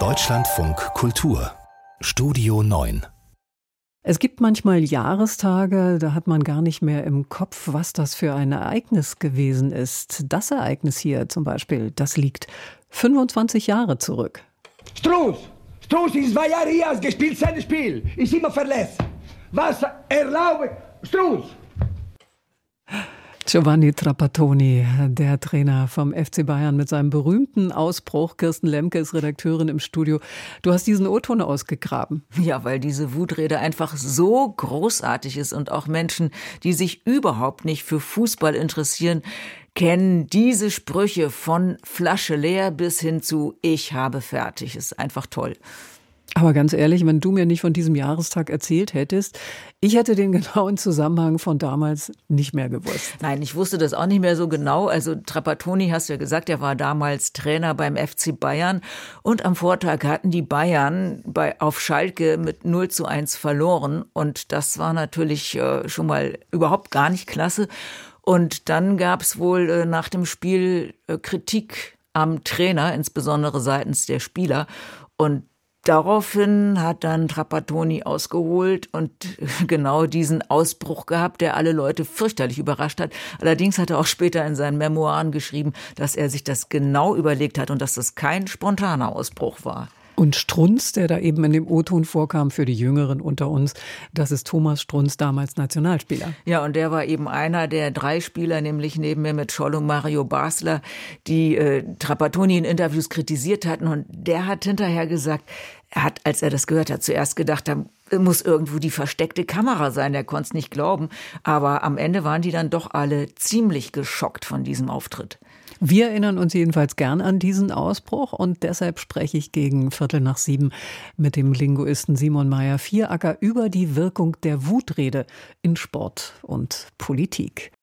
Deutschlandfunk Kultur Studio 9 es gibt manchmal Jahrestage, da hat man gar nicht mehr im Kopf, was das für ein Ereignis gewesen ist. Das Ereignis hier zum Beispiel, das liegt 25 Jahre zurück. Struß! Struß ist zwei Jahre hier, gespielt sein Spiel. Ist immer verletzt. Was erlaube? Struß! Giovanni Trapattoni, der Trainer vom FC Bayern mit seinem berühmten Ausbruch. Kirsten Lemke ist Redakteurin im Studio. Du hast diesen O-Ton ausgegraben. Ja, weil diese Wutrede einfach so großartig ist und auch Menschen, die sich überhaupt nicht für Fußball interessieren, kennen diese Sprüche von Flasche leer bis hin zu Ich habe fertig. Ist einfach toll. Aber ganz ehrlich, wenn du mir nicht von diesem Jahrestag erzählt hättest, ich hätte den genauen Zusammenhang von damals nicht mehr gewusst. Nein, ich wusste das auch nicht mehr so genau. Also Trapattoni, hast du ja gesagt, er war damals Trainer beim FC Bayern. Und am Vortag hatten die Bayern bei, auf Schalke mit 0 zu 1 verloren. Und das war natürlich äh, schon mal überhaupt gar nicht klasse. Und dann gab es wohl äh, nach dem Spiel äh, Kritik am Trainer, insbesondere seitens der Spieler. Und Daraufhin hat dann Trapattoni ausgeholt und genau diesen Ausbruch gehabt, der alle Leute fürchterlich überrascht hat. Allerdings hat er auch später in seinen Memoiren geschrieben, dass er sich das genau überlegt hat und dass das kein spontaner Ausbruch war. Und Strunz, der da eben in dem O-Ton vorkam für die Jüngeren unter uns, das ist Thomas Strunz, damals Nationalspieler. Ja, und der war eben einer der drei Spieler, nämlich neben mir mit Scholl und Mario Basler, die äh, Trapattoni in Interviews kritisiert hatten. Und der hat hinterher gesagt, er hat, als er das gehört hat, zuerst gedacht, da muss irgendwo die versteckte Kamera sein. Er konnte es nicht glauben. Aber am Ende waren die dann doch alle ziemlich geschockt von diesem Auftritt. Wir erinnern uns jedenfalls gern an diesen Ausbruch und deshalb spreche ich gegen Viertel nach sieben mit dem Linguisten Simon Meyer Vieracker über die Wirkung der Wutrede in Sport und Politik.